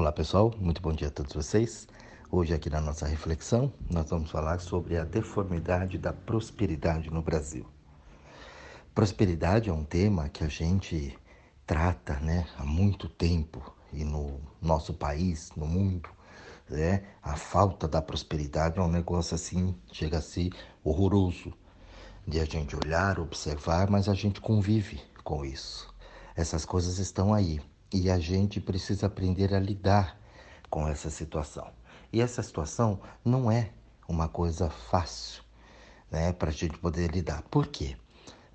Olá pessoal, muito bom dia a todos vocês. Hoje aqui na nossa reflexão nós vamos falar sobre a deformidade da prosperidade no Brasil. Prosperidade é um tema que a gente trata né, há muito tempo e no nosso país, no mundo, né, a falta da prosperidade é um negócio assim, chega a ser horroroso de a gente olhar, observar, mas a gente convive com isso. Essas coisas estão aí e a gente precisa aprender a lidar com essa situação. E essa situação não é uma coisa fácil né, para a gente poder lidar. Por quê?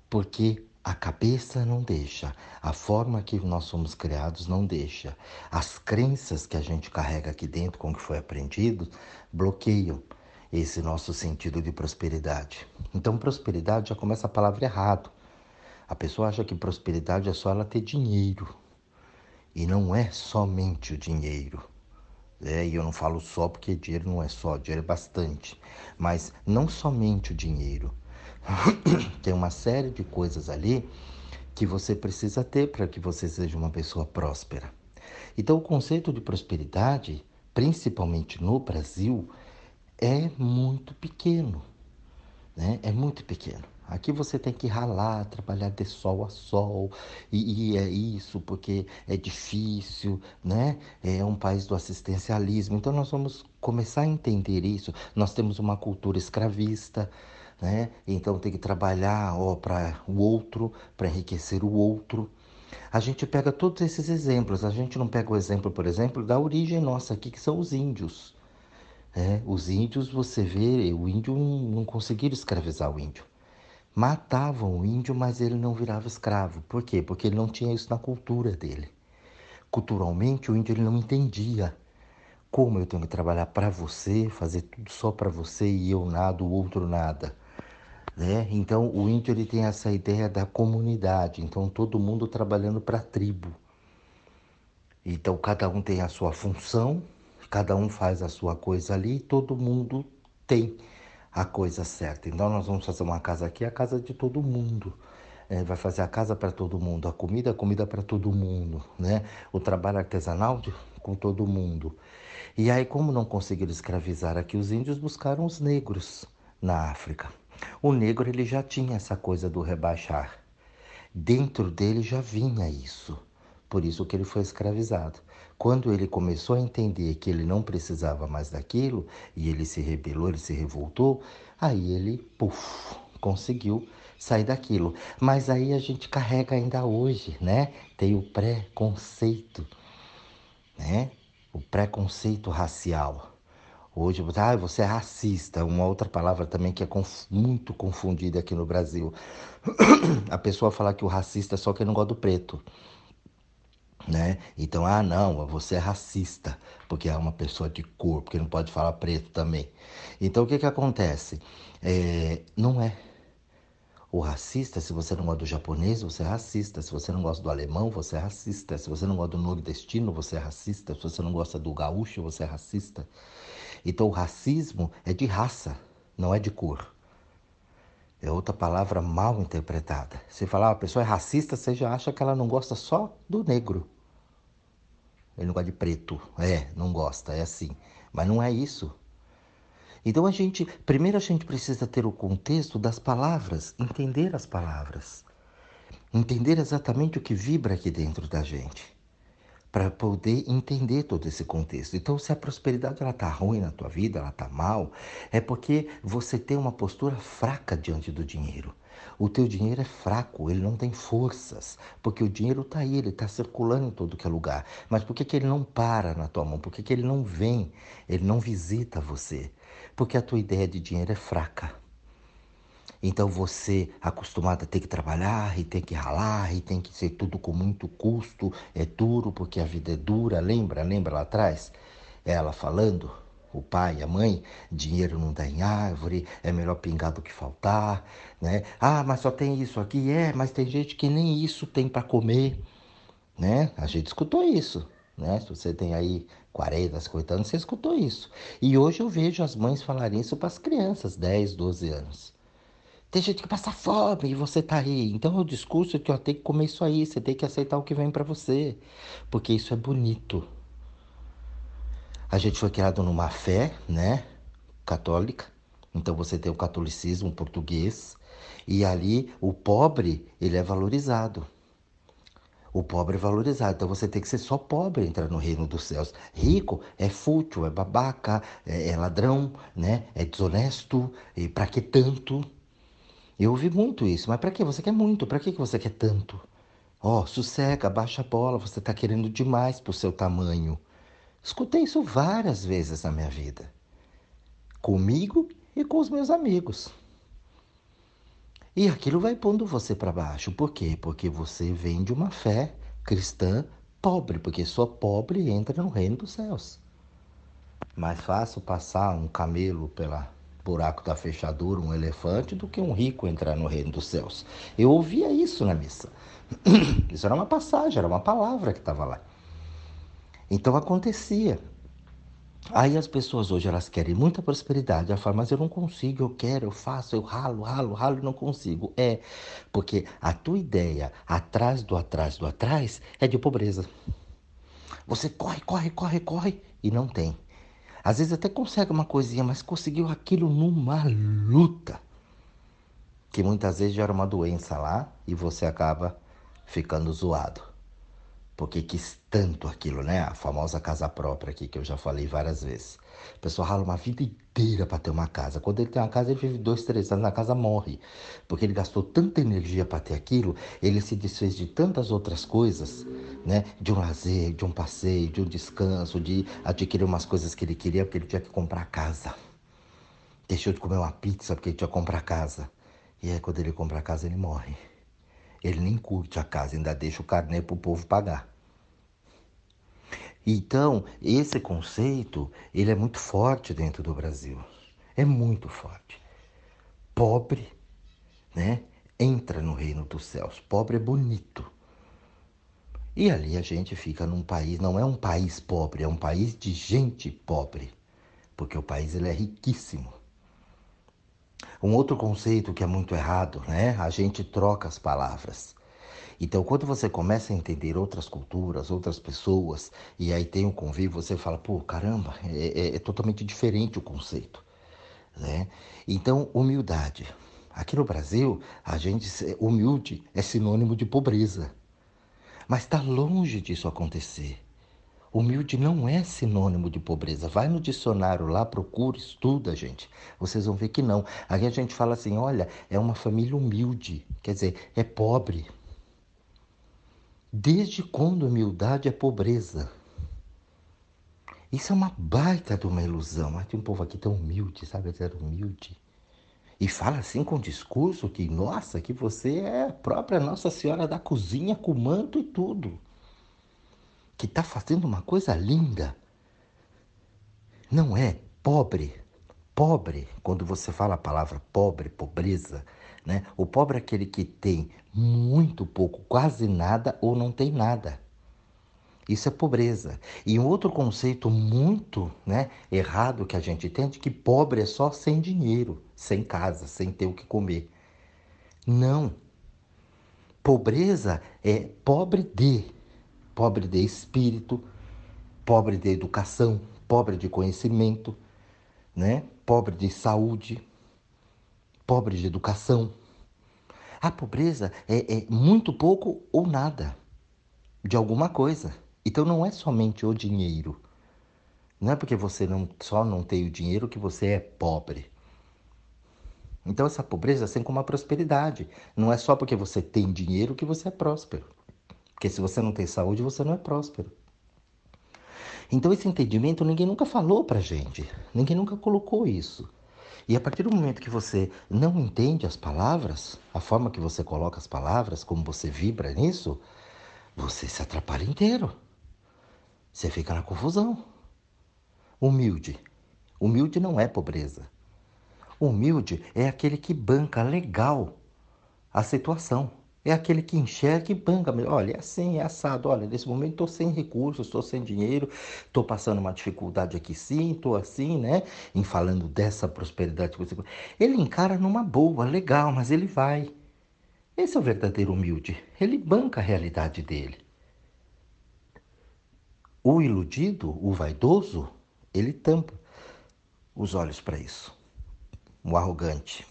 Porque a cabeça não deixa, a forma que nós somos criados não deixa, as crenças que a gente carrega aqui dentro com o que foi aprendido bloqueiam esse nosso sentido de prosperidade. Então, prosperidade já começa a palavra errado. A pessoa acha que prosperidade é só ela ter dinheiro. E não é somente o dinheiro. É, e eu não falo só porque dinheiro não é só, dinheiro é bastante. Mas não somente o dinheiro. Tem uma série de coisas ali que você precisa ter para que você seja uma pessoa próspera. Então, o conceito de prosperidade, principalmente no Brasil, é muito pequeno. Né? É muito pequeno. Aqui você tem que ralar, trabalhar de sol a sol, e, e, é isso porque é difícil, né? É um país do assistencialismo. Então nós vamos começar a entender isso. Nós temos uma cultura escravista, né? Então tem que trabalhar para o outro, para enriquecer o outro. A gente pega todos esses exemplos. A gente não pega o exemplo, por exemplo, da origem nossa aqui, que são os índios. É, os índios, você vê, o índio não, não conseguiram escravizar o índio matavam o índio, mas ele não virava escravo. Por quê? Porque ele não tinha isso na cultura dele. Culturalmente, o índio ele não entendia como eu tenho que trabalhar para você, fazer tudo só para você e eu nada, o outro nada. Né? Então, o índio ele tem essa ideia da comunidade, então todo mundo trabalhando para a tribo. Então, cada um tem a sua função, cada um faz a sua coisa ali todo mundo tem a coisa certa. Então nós vamos fazer uma casa aqui, a casa de todo mundo. É, vai fazer a casa para todo mundo, a comida, a comida para todo mundo, né? O trabalho artesanal de, com todo mundo. E aí, como não conseguiram escravizar aqui os índios, buscaram os negros na África. O negro ele já tinha essa coisa do rebaixar. Dentro dele já vinha isso. Por isso que ele foi escravizado. Quando ele começou a entender que ele não precisava mais daquilo, e ele se rebelou, ele se revoltou, aí ele, puf, conseguiu sair daquilo. Mas aí a gente carrega ainda hoje, né? Tem o preconceito, né? O preconceito racial. Hoje, ah, você é racista, uma outra palavra também que é conf muito confundida aqui no Brasil. A pessoa fala que o racista é só quem não gosta do preto né? Então, ah, não, você é racista, porque é uma pessoa de cor, porque não pode falar preto também. Então, o que que acontece? É, não é. O racista, se você não gosta do japonês, você é racista. Se você não gosta do alemão, você é racista. Se você não gosta do nordestino, você é racista. Se você não gosta do gaúcho, você é racista. Então, o racismo é de raça, não é de cor. É outra palavra mal interpretada. Se falar uma pessoa é racista, você já acha que ela não gosta só do negro. Ele não gosta de preto. É, não gosta, é assim. Mas não é isso. Então a gente, primeiro a gente precisa ter o contexto das palavras, entender as palavras. Entender exatamente o que vibra aqui dentro da gente para poder entender todo esse contexto. Então, se a prosperidade ela tá ruim na tua vida, ela tá mal, é porque você tem uma postura fraca diante do dinheiro. O teu dinheiro é fraco, ele não tem forças, porque o dinheiro está aí, ele está circulando em todo que é lugar. Mas por que, que ele não para na tua mão? Por que, que ele não vem? Ele não visita você? Porque a tua ideia de dinheiro é fraca. Então você, acostumado a ter que trabalhar e ter que ralar e tem que ser tudo com muito custo, é duro porque a vida é dura, lembra? Lembra lá atrás? Ela falando, o pai, a mãe, dinheiro não dá em árvore, é melhor pingar do que faltar, né? Ah, mas só tem isso aqui, é, mas tem gente que nem isso tem para comer, né? A gente escutou isso, né? Se você tem aí 40, 50 anos, você escutou isso. E hoje eu vejo as mães falarem isso para as crianças, 10, 12 anos. Tem gente que passa fome e você tá aí. Então o discurso é que eu tenho que comer isso aí, você tem que aceitar o que vem para você, porque isso é bonito. A gente foi criado numa fé, né, católica. Então você tem o catolicismo português e ali o pobre, ele é valorizado. O pobre é valorizado. Então você tem que ser só pobre entrar no reino dos céus. Rico é fútil, é babaca, é, é ladrão, né? É desonesto. E para que tanto? Eu ouvi muito isso. Mas para que você quer muito? Para que você quer tanto? Ó, oh, sossega, baixa a bola. Você está querendo demais pro seu tamanho. Escutei isso várias vezes na minha vida. Comigo e com os meus amigos. E aquilo vai pondo você para baixo. Por quê? Porque você vem de uma fé cristã pobre, porque só pobre entra no reino dos céus. Mais fácil passar um camelo pela buraco da fechadura, um elefante, do que um rico entrar no reino dos céus. Eu ouvia isso na missa. Isso era uma passagem, era uma palavra que estava lá. Então acontecia. Aí as pessoas hoje elas querem muita prosperidade. Ela fala, mas eu não consigo, eu quero, eu faço, eu ralo, ralo, ralo e não consigo. É, porque a tua ideia atrás do atrás do atrás é de pobreza. Você corre, corre, corre, corre e não tem. Às vezes até consegue uma coisinha, mas conseguiu aquilo numa luta. Que muitas vezes gera uma doença lá e você acaba ficando zoado porque quis tanto aquilo, né? A famosa casa própria aqui, que eu já falei várias vezes. O pessoal rala uma vida inteira para ter uma casa. Quando ele tem uma casa, ele vive dois, três anos na casa, morre. Porque ele gastou tanta energia para ter aquilo, ele se desfez de tantas outras coisas, né? De um lazer, de um passeio, de um descanso, de adquirir umas coisas que ele queria, porque ele tinha que comprar casa. Deixou de comer uma pizza porque ele tinha que comprar casa. E aí, quando ele compra casa, ele morre. Ele nem curte a casa, ainda deixa o carnê para o povo pagar. Então, esse conceito, ele é muito forte dentro do Brasil. É muito forte. Pobre, né? Entra no reino dos céus. Pobre é bonito. E ali a gente fica num país, não é um país pobre, é um país de gente pobre, porque o país ele é riquíssimo. Um outro conceito que é muito errado, né? A gente troca as palavras. Então, quando você começa a entender outras culturas, outras pessoas, e aí tem um convívio, você fala, pô, caramba, é, é, é totalmente diferente o conceito. Né? Então, humildade. Aqui no Brasil, a gente, humilde é sinônimo de pobreza. Mas está longe disso acontecer. Humilde não é sinônimo de pobreza. Vai no dicionário lá, procura, estuda, gente. Vocês vão ver que não. Aqui a gente fala assim: olha, é uma família humilde. Quer dizer, é pobre. Desde quando humildade é pobreza? Isso é uma baita de uma ilusão. Mas tem um povo aqui tão humilde, sabe? Zero humilde. E fala assim com discurso que, nossa, que você é a própria Nossa Senhora da Cozinha com manto e tudo que está fazendo uma coisa linda. Não é pobre. Pobre, quando você fala a palavra pobre, pobreza, né? O pobre é aquele que tem muito pouco, quase nada ou não tem nada. Isso é pobreza. E um outro conceito muito né, errado que a gente tem é de que pobre é só sem dinheiro, sem casa, sem ter o que comer. Não. Pobreza é pobre de pobre de espírito, pobre de educação, pobre de conhecimento, né? pobre de saúde, pobre de educação. A pobreza é, é muito pouco ou nada de alguma coisa. Então não é somente o dinheiro. Não é porque você não, só não tem o dinheiro que você é pobre. Então essa pobreza é assim como a prosperidade. Não é só porque você tem dinheiro que você é próspero. Porque se você não tem saúde, você não é próspero. Então esse entendimento ninguém nunca falou pra gente. Ninguém nunca colocou isso. E a partir do momento que você não entende as palavras, a forma que você coloca as palavras, como você vibra nisso, você se atrapalha inteiro. Você fica na confusão. Humilde. Humilde não é pobreza. Humilde é aquele que banca legal a situação. É aquele que enxerga e banca. Olha, é assim, é assado. Olha, nesse momento estou sem recursos, estou sem dinheiro, estou passando uma dificuldade aqui sim, estou assim, né? Em falando dessa prosperidade. Ele encara numa boa, legal, mas ele vai. Esse é o verdadeiro humilde. Ele banca a realidade dele. O iludido, o vaidoso, ele tampa os olhos para isso. O arrogante.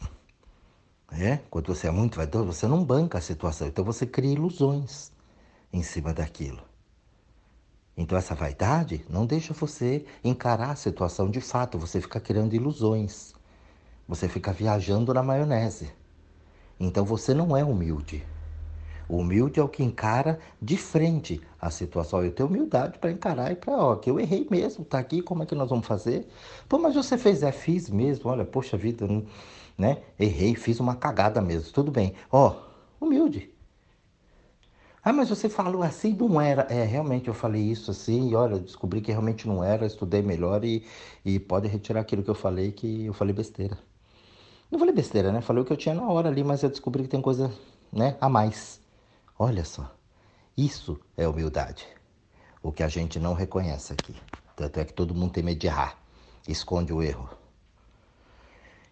É? Quando você é muito vaidoso, você não banca a situação, então você cria ilusões em cima daquilo. Então essa vaidade não deixa você encarar a situação de fato, você fica criando ilusões. Você fica viajando na maionese. Então você não é humilde. O humilde é o que encara de frente a situação. Eu tenho humildade para encarar e para, ó, que eu errei mesmo, tá aqui, como é que nós vamos fazer? Pô, mas você fez, é, fiz mesmo, olha, poxa vida, né? Errei, fiz uma cagada mesmo, tudo bem. Ó, humilde. Ah, mas você falou assim, não era. É, realmente eu falei isso assim, e olha, descobri que realmente não era, estudei melhor e, e pode retirar aquilo que eu falei, que eu falei besteira. Não falei besteira, né? Falei o que eu tinha na hora ali, mas eu descobri que tem coisa, né, a mais. Olha só, isso é humildade. O que a gente não reconhece aqui. Tanto é que todo mundo tem medo de errar, esconde o erro.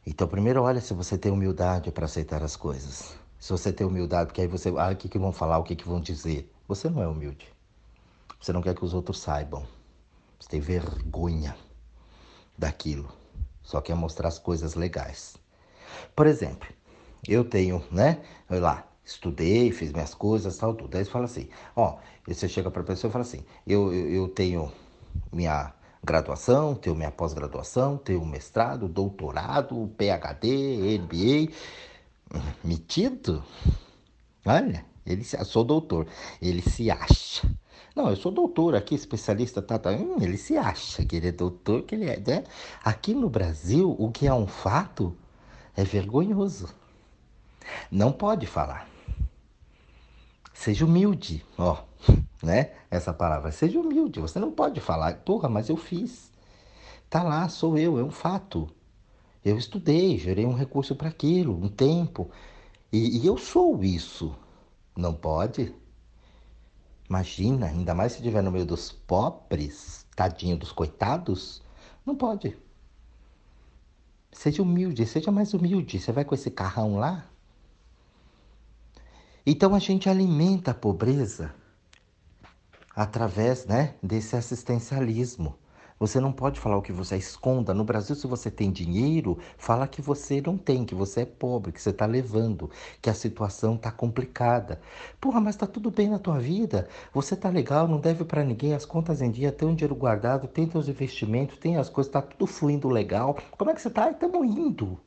Então, primeiro, olha se você tem humildade para aceitar as coisas. Se você tem humildade, porque aí você, ah, o que, que vão falar, o que, que vão dizer. Você não é humilde. Você não quer que os outros saibam. Você tem vergonha daquilo. Só quer mostrar as coisas legais. Por exemplo, eu tenho, né? Olha lá, estudei, fiz minhas coisas, tal, tudo. Aí você fala assim, ó, você chega para a pessoa e fala assim, eu, eu, eu tenho minha graduação, tenho minha pós-graduação, tenho mestrado, doutorado, PhD, MBA metido. Olha, ele se, sou doutor. Ele se acha. Não, eu sou doutor aqui, especialista, tá, tá. Hum, ele se acha que ele é doutor, que ele é, né? Aqui no Brasil, o que é um fato é vergonhoso. Não pode falar. Seja humilde, ó, né? Essa palavra, seja humilde. Você não pode falar, porra, mas eu fiz. Tá lá, sou eu, é um fato. Eu estudei, gerei um recurso para aquilo, um tempo. E, e, eu sou isso. Não pode? Imagina, ainda mais se estiver no meio dos pobres, tadinho dos coitados. Não pode. Seja humilde, seja mais humilde. Você vai com esse carrão lá? Então a gente alimenta a pobreza através né, desse assistencialismo. Você não pode falar o que você esconda. No Brasil, se você tem dinheiro, fala que você não tem, que você é pobre, que você está levando, que a situação está complicada. Porra, mas está tudo bem na tua vida. Você está legal, não deve para ninguém, as contas em dia, tem um dinheiro guardado, tem teus investimentos, tem as coisas, está tudo fluindo legal. Como é que você está? Estamos indo.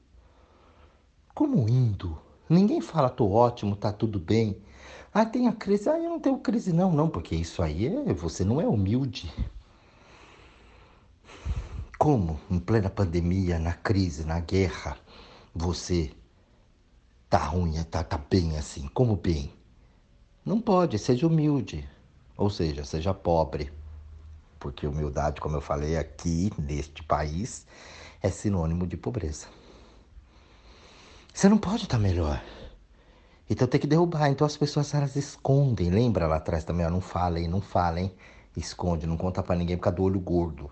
Como indo? Ninguém fala, tô ótimo, tá tudo bem. Ah, tem a crise. Ah, eu não tenho crise, não, não, porque isso aí é. Você não é humilde. Como, em plena pandemia, na crise, na guerra, você tá ruim, tá, tá bem assim? Como bem? Não pode, seja humilde. Ou seja, seja pobre. Porque humildade, como eu falei aqui, neste país, é sinônimo de pobreza. Você não pode estar tá melhor. Então tem que derrubar. Então as pessoas elas escondem. Lembra lá atrás também, ó, não falem, não falem. Esconde, não conta para ninguém por causa do olho gordo.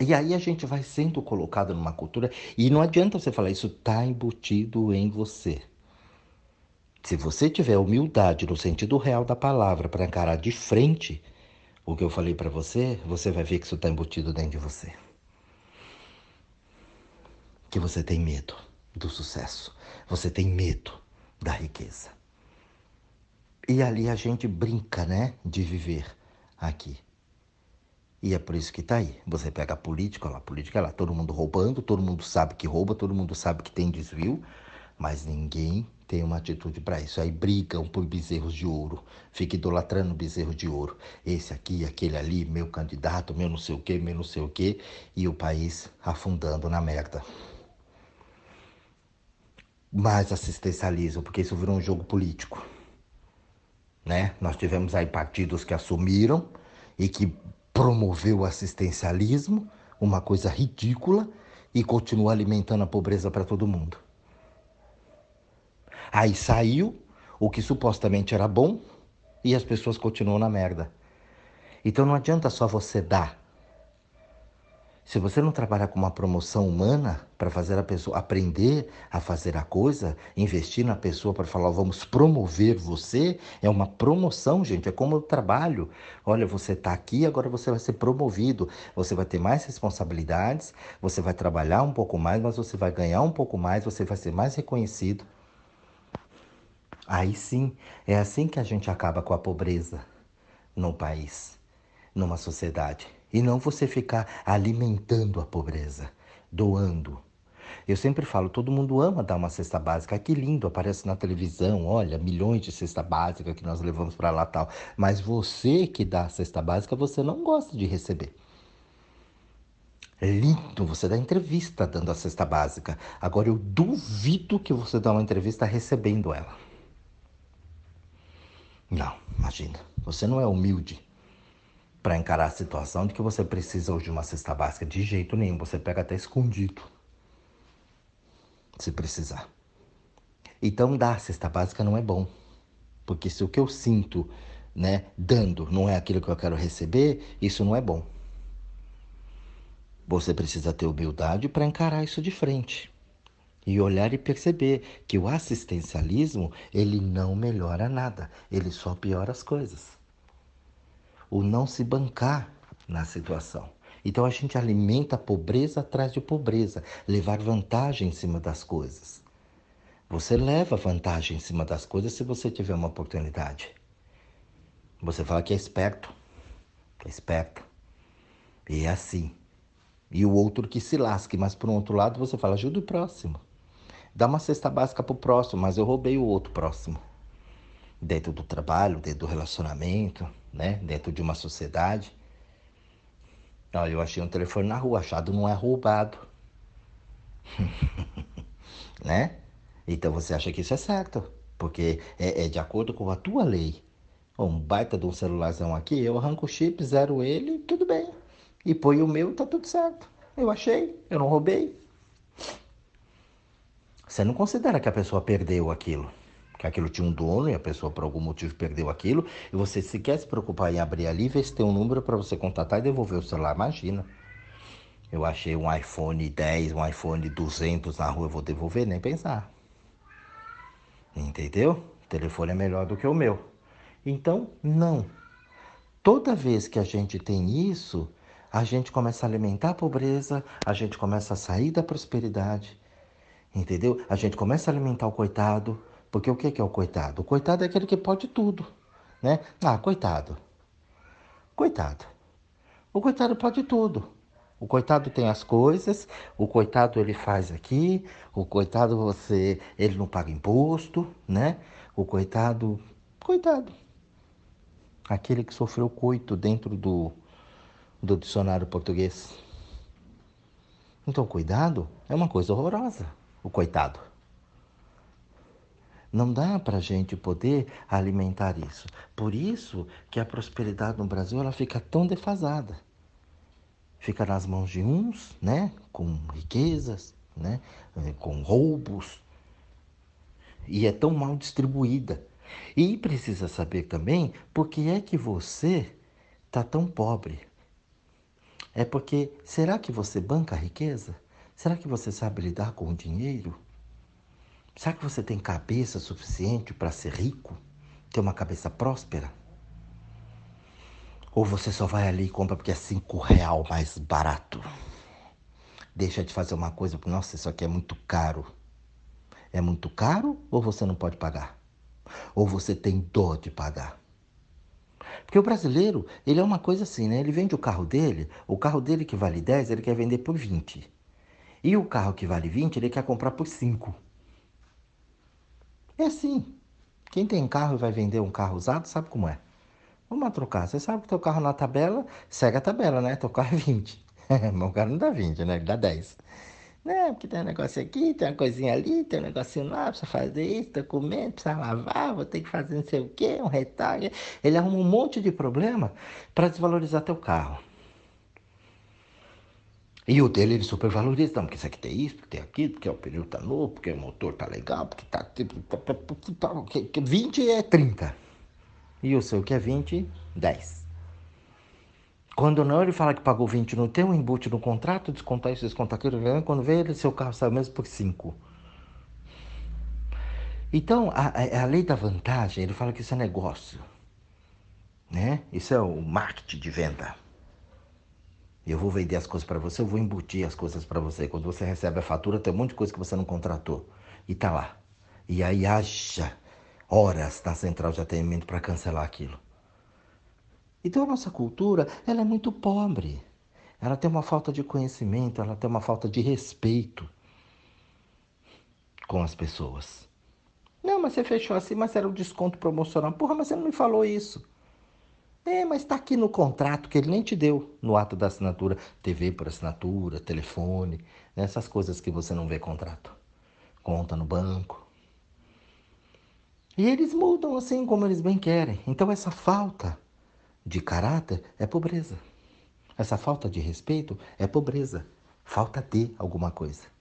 E aí a gente vai sendo colocado numa cultura e não adianta você falar isso está embutido em você. Se você tiver humildade no sentido real da palavra para encarar de frente o que eu falei para você, você vai ver que isso está embutido dentro de você. Que você tem medo do sucesso, você tem medo da riqueza. E ali a gente brinca, né, de viver aqui. E é por isso que está aí. Você pega a política, lá, a política é lá, todo mundo roubando, todo mundo sabe que rouba, todo mundo sabe que tem desvio, mas ninguém tem uma atitude para isso. Aí brigam por bezerros de ouro, fica idolatrando bezerro de ouro. Esse aqui, aquele ali, meu candidato, meu não sei o quê, meu não sei o quê, e o país afundando na merda. Mais assistencialismo, porque isso virou um jogo político. Né? Nós tivemos aí partidos que assumiram e que promoveu o assistencialismo, uma coisa ridícula, e continua alimentando a pobreza para todo mundo. Aí saiu o que supostamente era bom e as pessoas continuam na merda. Então não adianta só você dar. Se você não trabalhar com uma promoção humana para fazer a pessoa aprender a fazer a coisa, investir na pessoa para falar, vamos promover você, é uma promoção, gente, é como o trabalho. Olha, você está aqui, agora você vai ser promovido, você vai ter mais responsabilidades, você vai trabalhar um pouco mais, mas você vai ganhar um pouco mais, você vai ser mais reconhecido. Aí sim, é assim que a gente acaba com a pobreza no país, numa sociedade. E não você ficar alimentando a pobreza, doando. Eu sempre falo, todo mundo ama dar uma cesta básica. Que lindo, aparece na televisão, olha, milhões de cesta básica que nós levamos para lá tal. Mas você que dá a cesta básica, você não gosta de receber. Lindo você dar entrevista dando a cesta básica. Agora eu duvido que você dá uma entrevista recebendo ela. Não, imagina. Você não é humilde para encarar a situação de que você precisa hoje de uma cesta básica. De jeito nenhum, você pega até escondido. Se precisar. Então, dar a cesta básica não é bom. Porque se o que eu sinto, né, dando, não é aquilo que eu quero receber, isso não é bom. Você precisa ter humildade para encarar isso de frente. E olhar e perceber que o assistencialismo, ele não melhora nada, ele só piora as coisas o não se bancar na situação. Então a gente alimenta a pobreza atrás de pobreza, levar vantagem em cima das coisas. Você leva vantagem em cima das coisas se você tiver uma oportunidade. Você fala que é esperto, é esperto. E é assim. E o outro que se lasque, mas por um outro lado você fala, ajuda o próximo. Dá uma cesta básica pro próximo, mas eu roubei o outro próximo. Dentro do trabalho, dentro do relacionamento né? Dentro de uma sociedade. Eu achei um telefone na rua, achado não é roubado. né? Então você acha que isso é certo, porque é, é, de acordo com a tua lei. Um baita de um celularzão aqui, eu arranco o chip, zero ele, tudo bem. E põe o meu, tá tudo certo. Eu achei, eu não roubei. Você não considera que a pessoa perdeu aquilo que aquilo tinha um dono e a pessoa por algum motivo perdeu aquilo, e você sequer se preocupar em abrir ali ver se tem um número para você contatar e devolver o celular, imagina. Eu achei um iPhone 10, um iPhone 200 na rua, eu vou devolver, nem pensar. Entendeu? O telefone é melhor do que o meu. Então, não. Toda vez que a gente tem isso, a gente começa a alimentar a pobreza, a gente começa a sair da prosperidade, entendeu? A gente começa a alimentar o coitado, porque o que é o coitado? O coitado é aquele que pode tudo, né? Ah, coitado. Coitado. O coitado pode tudo. O coitado tem as coisas, o coitado ele faz aqui, o coitado você, ele não paga imposto, né? O coitado, coitado. Aquele que sofreu coito dentro do, do dicionário português. Então, cuidado é uma coisa horrorosa, o coitado. Não dá para a gente poder alimentar isso. Por isso que a prosperidade no Brasil ela fica tão defasada. Fica nas mãos de uns, né, com riquezas, né, com roubos, e é tão mal distribuída. E precisa saber também por que é que você está tão pobre. É porque será que você banca a riqueza? Será que você sabe lidar com o dinheiro? Será que você tem cabeça suficiente para ser rico? Ter uma cabeça próspera? Ou você só vai ali e compra porque é cinco real mais barato? Deixa de fazer uma coisa porque, nossa, isso aqui é muito caro. É muito caro ou você não pode pagar? Ou você tem dó de pagar? Porque o brasileiro, ele é uma coisa assim, né? Ele vende o carro dele, o carro dele que vale 10, ele quer vender por 20. E o carro que vale 20, ele quer comprar por 5. É assim. Quem tem carro e vai vender um carro usado sabe como é. Vamos trocar. Você sabe que teu carro na tabela, segue a tabela, né? Teu carro é 20. Meu carro não dá 20, né? Ele dá 10. Né? Porque tem um negócio aqui, tem uma coisinha ali, tem um negocinho lá, precisa fazer isso, documento, precisa lavar, vou ter que fazer não sei o quê, um retalho. Ele arruma um monte de problema para desvalorizar teu carro. E o dele ele supervaloriza, não, porque isso aqui tem isso, porque tem aquilo, porque o pneu tá novo, porque o motor tá legal, porque tá. Porque 20 é 30. E o seu que é 20, 10. Quando não, ele fala que pagou 20 no tem um embute no contrato, descontar isso, descontar aquilo. Quando vê, ele, seu carro saiu mesmo por 5. Então, a, a, lei da vantagem, ele fala que isso é negócio. Né? Isso é o marketing de venda. Eu vou vender as coisas para você, eu vou embutir as coisas para você. Quando você recebe a fatura, tem um monte de coisa que você não contratou. E tá lá. E aí haja horas na central de atendimento para cancelar aquilo. Então a nossa cultura, ela é muito pobre. Ela tem uma falta de conhecimento, ela tem uma falta de respeito com as pessoas. Não, mas você fechou assim, mas era um desconto promocional. Porra, mas você não me falou isso. É, mas está aqui no contrato que ele nem te deu no ato da assinatura. TV por assinatura, telefone, né? essas coisas que você não vê contrato. Conta no banco. E eles mudam assim como eles bem querem. Então essa falta de caráter é pobreza. Essa falta de respeito é pobreza. Falta de alguma coisa.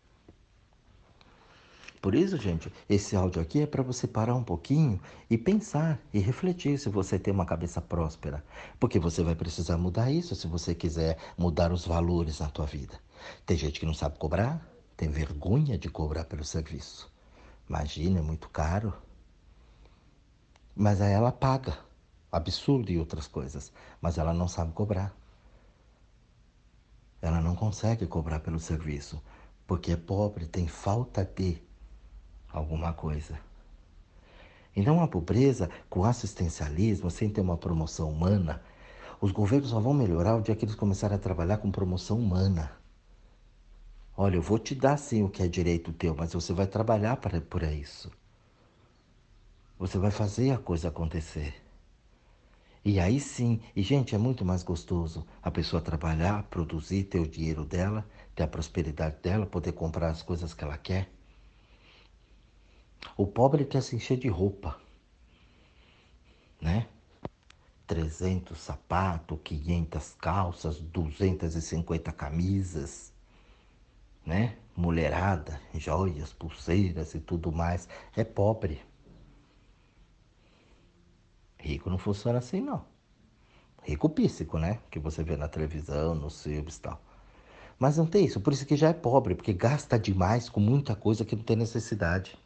Por isso, gente, esse áudio aqui é para você parar um pouquinho e pensar e refletir se você tem uma cabeça próspera. Porque você vai precisar mudar isso se você quiser mudar os valores na tua vida. Tem gente que não sabe cobrar, tem vergonha de cobrar pelo serviço. Imagina, é muito caro. Mas aí ela paga absurdo e outras coisas, mas ela não sabe cobrar. Ela não consegue cobrar pelo serviço, porque é pobre, tem falta de alguma coisa. Então, a pobreza, com assistencialismo, sem ter uma promoção humana, os governos só vão melhorar o dia que eles começarem a trabalhar com promoção humana. Olha, eu vou te dar sim o que é direito teu, mas você vai trabalhar para, por isso. Você vai fazer a coisa acontecer. E aí sim, e gente, é muito mais gostoso a pessoa trabalhar, produzir, ter o dinheiro dela, ter a prosperidade dela, poder comprar as coisas que ela quer. O pobre quer se encher de roupa, né? 300 sapatos, 500 calças, 250 camisas, né? Mulherada, joias, pulseiras e tudo mais. É pobre. Rico não funciona assim, não. Rico píssico, né? Que você vê na televisão, nos filmes e tal. Mas não tem isso, por isso que já é pobre, porque gasta demais com muita coisa que não tem necessidade.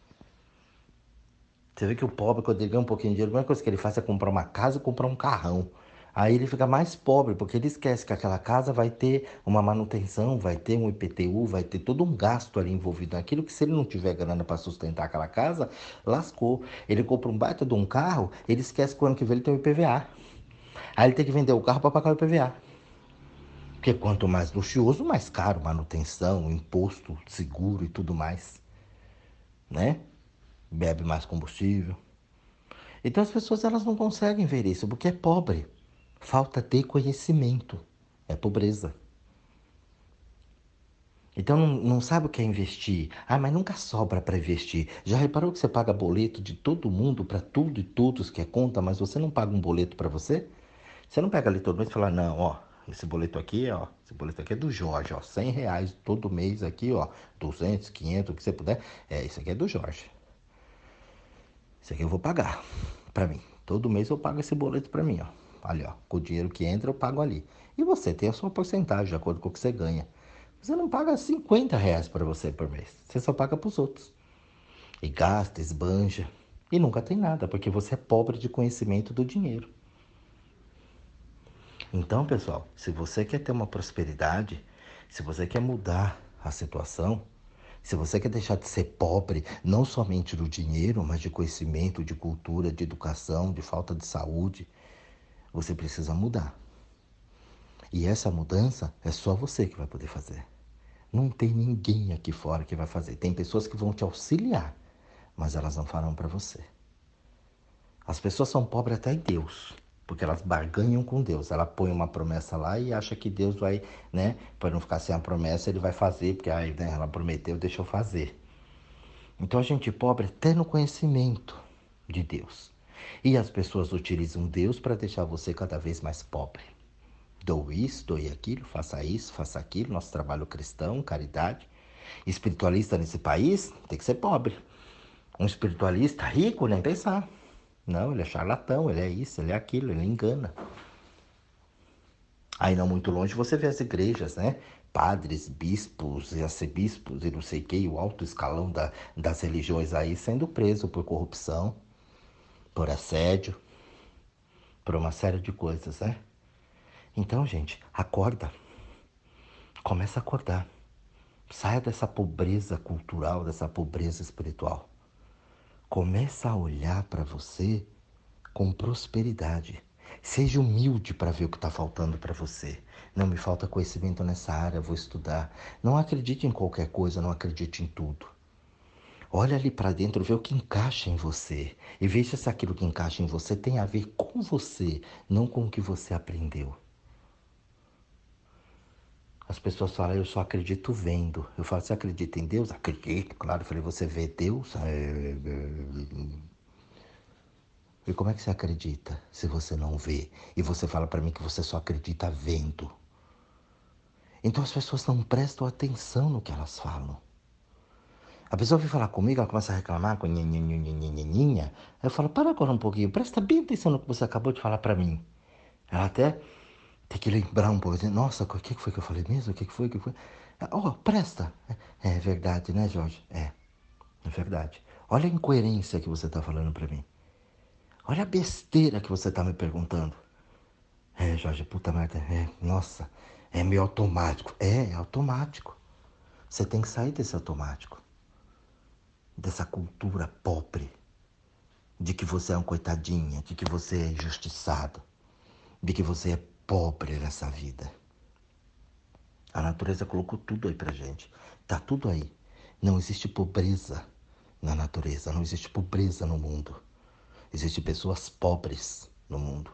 Você vê que o pobre, quando ele ganha um pouquinho de dinheiro, a primeira coisa que ele faz é comprar uma casa e comprar um carrão. Aí ele fica mais pobre, porque ele esquece que aquela casa vai ter uma manutenção, vai ter um IPTU, vai ter todo um gasto ali envolvido naquilo, que se ele não tiver grana para sustentar aquela casa, lascou. Ele compra um baita de um carro, ele esquece que o ano que vem ele tem o IPVA. Aí ele tem que vender o carro para pagar o IPVA. Porque quanto mais luxuoso, mais caro, manutenção, imposto, seguro e tudo mais. Né? Bebe mais combustível. Então as pessoas elas não conseguem ver isso, porque é pobre. Falta de conhecimento. É pobreza. Então não, não, sabe o que é investir. Ah, mas nunca sobra para investir. Já reparou que você paga boleto de todo mundo para tudo e todos que é conta, mas você não paga um boleto para você? Você não pega ali todo mês e fala, não, ó, esse boleto aqui, ó, esse boleto aqui é do Jorge, ó, 100 reais todo mês aqui, ó, 200, 500, o que você puder. É, isso aqui é do Jorge. Isso aqui eu vou pagar para mim. Todo mês eu pago esse boleto para mim, ó. Ali, ó, com o dinheiro que entra eu pago ali. E você tem a sua porcentagem de acordo com o que você ganha. Você não paga 50 reais para você por mês. Você só paga para os outros. E gasta, esbanja. E nunca tem nada, porque você é pobre de conhecimento do dinheiro. Então, pessoal, se você quer ter uma prosperidade, se você quer mudar a situação, se você quer deixar de ser pobre, não somente do dinheiro, mas de conhecimento, de cultura, de educação, de falta de saúde, você precisa mudar. E essa mudança é só você que vai poder fazer. Não tem ninguém aqui fora que vai fazer. Tem pessoas que vão te auxiliar, mas elas não farão para você. As pessoas são pobres até em Deus, porque elas barganham com Deus. Ela põe uma promessa lá e acha que Deus vai, né, para não ficar sem a promessa, ele vai fazer, porque aí, né, ela prometeu, deixa eu fazer. Então a gente pobre até no conhecimento de Deus. E as pessoas utilizam Deus para deixar você cada vez mais pobre. Dou isso, dou aquilo, faça isso, faça aquilo, nosso trabalho cristão, caridade. Espiritualista nesse país tem que ser pobre. Um espiritualista rico, nem pensar. Não, ele é charlatão, ele é isso, ele é aquilo, ele engana. Aí não muito longe você vê as igrejas, né? Padres, bispos e arcebispos e não sei o que, o alto escalão da, das religiões aí sendo preso por corrupção, por assédio, por uma série de coisas, né? Então, gente, acorda. Começa a acordar. Saia dessa pobreza cultural, dessa pobreza espiritual. Começa a olhar para você com prosperidade. Seja humilde para ver o que está faltando para você. Não me falta conhecimento nessa área, vou estudar. Não acredite em qualquer coisa, não acredite em tudo. Olha ali para dentro, vê o que encaixa em você e veja se aquilo que encaixa em você tem a ver com você, não com o que você aprendeu. As pessoas falam, eu só acredito vendo. Eu falo, você acredita em Deus? Acredito, claro. Eu falei, você vê Deus? E como é que você acredita se você não vê? E você fala para mim que você só acredita vendo. Então as pessoas não prestam atenção no que elas falam. A pessoa vem falar comigo, ela começa a reclamar com nhinhinhinhinhinhinha. Aí eu falo, para agora um pouquinho, presta bem atenção no que você acabou de falar para mim. Ela até tem que lembrar um pouco. Nossa, o que foi que eu falei mesmo? O que foi? Que foi? Oh, presta. É, é verdade, né, Jorge? É, é verdade. Olha a incoerência que você está falando para mim. Olha a besteira que você está me perguntando. É, Jorge, puta merda. É, nossa, é meio automático. É, é automático. Você tem que sair desse automático. Dessa cultura pobre. De que você é um coitadinha, de que você é injustiçado, de que você é pobre nessa vida. A natureza colocou tudo aí pra gente. Tá tudo aí. Não existe pobreza na natureza, não existe pobreza no mundo. Existem pessoas pobres no mundo.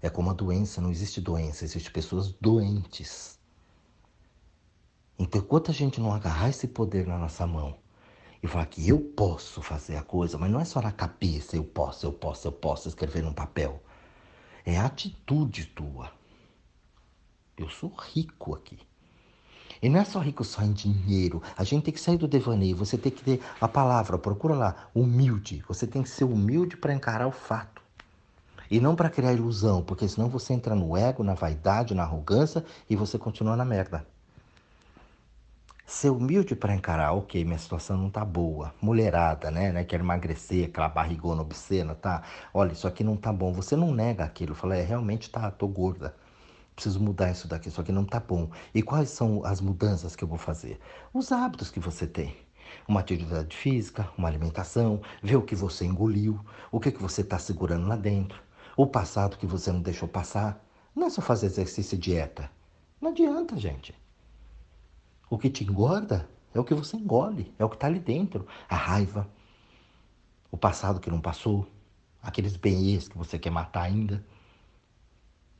É como a doença, não existe doença, existem pessoas doentes. Então, enquanto a gente não agarrar esse poder na nossa mão e falar que eu posso fazer a coisa, mas não é só na cabeça, eu posso, eu posso, eu posso escrever num papel. É a atitude tua. Eu sou rico aqui. E não é só rico só em dinheiro. A gente tem que sair do devaneio. Você tem que ter a palavra, procura lá, humilde. Você tem que ser humilde para encarar o fato. E não para criar ilusão, porque senão você entra no ego, na vaidade, na arrogância e você continua na merda. Ser humilde para encarar, ok, minha situação não tá boa. Mulherada, né, né? Quer emagrecer, aquela barrigona obscena, tá? Olha, isso aqui não tá bom. Você não nega aquilo. Fala, é, realmente tá, tô gorda preciso mudar isso daqui, isso aqui não tá bom. E quais são as mudanças que eu vou fazer? Os hábitos que você tem. Uma atividade física, uma alimentação, ver o que você engoliu, o que, que você está segurando lá dentro, o passado que você não deixou passar. Não é só fazer exercício e dieta. Não adianta, gente. O que te engorda é o que você engole, é o que está ali dentro. A raiva, o passado que não passou, aqueles bens que você quer matar ainda.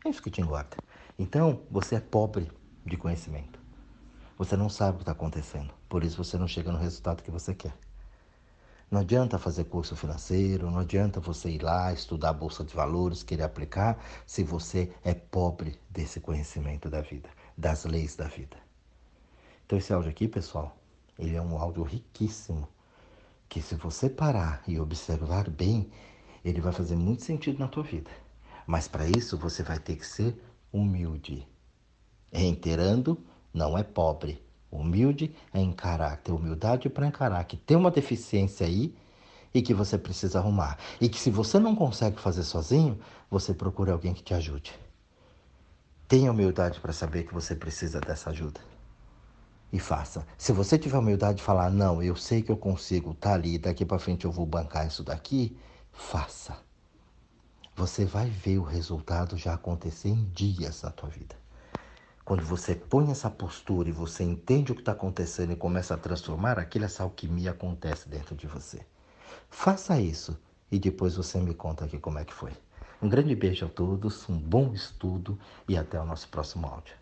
É isso que te engorda. Então, você é pobre de conhecimento. Você não sabe o que está acontecendo. Por isso você não chega no resultado que você quer. Não adianta fazer curso financeiro, não adianta você ir lá estudar a bolsa de valores, querer aplicar, se você é pobre desse conhecimento da vida, das leis da vida. Então esse áudio aqui, pessoal, ele é um áudio riquíssimo, que se você parar e observar bem, ele vai fazer muito sentido na tua vida. Mas para isso você vai ter que ser humilde. Reiterando, não é pobre. Humilde é encarar, ter humildade para encarar que tem uma deficiência aí e que você precisa arrumar. E que se você não consegue fazer sozinho, você procura alguém que te ajude. Tenha humildade para saber que você precisa dessa ajuda. E faça. Se você tiver humildade de falar, não, eu sei que eu consigo, tá ali, daqui para frente eu vou bancar isso daqui, faça você vai ver o resultado já acontecer em dias na tua vida. Quando você põe essa postura e você entende o que está acontecendo e começa a transformar, aquilo, essa alquimia acontece dentro de você. Faça isso e depois você me conta aqui como é que foi. Um grande beijo a todos, um bom estudo e até o nosso próximo áudio.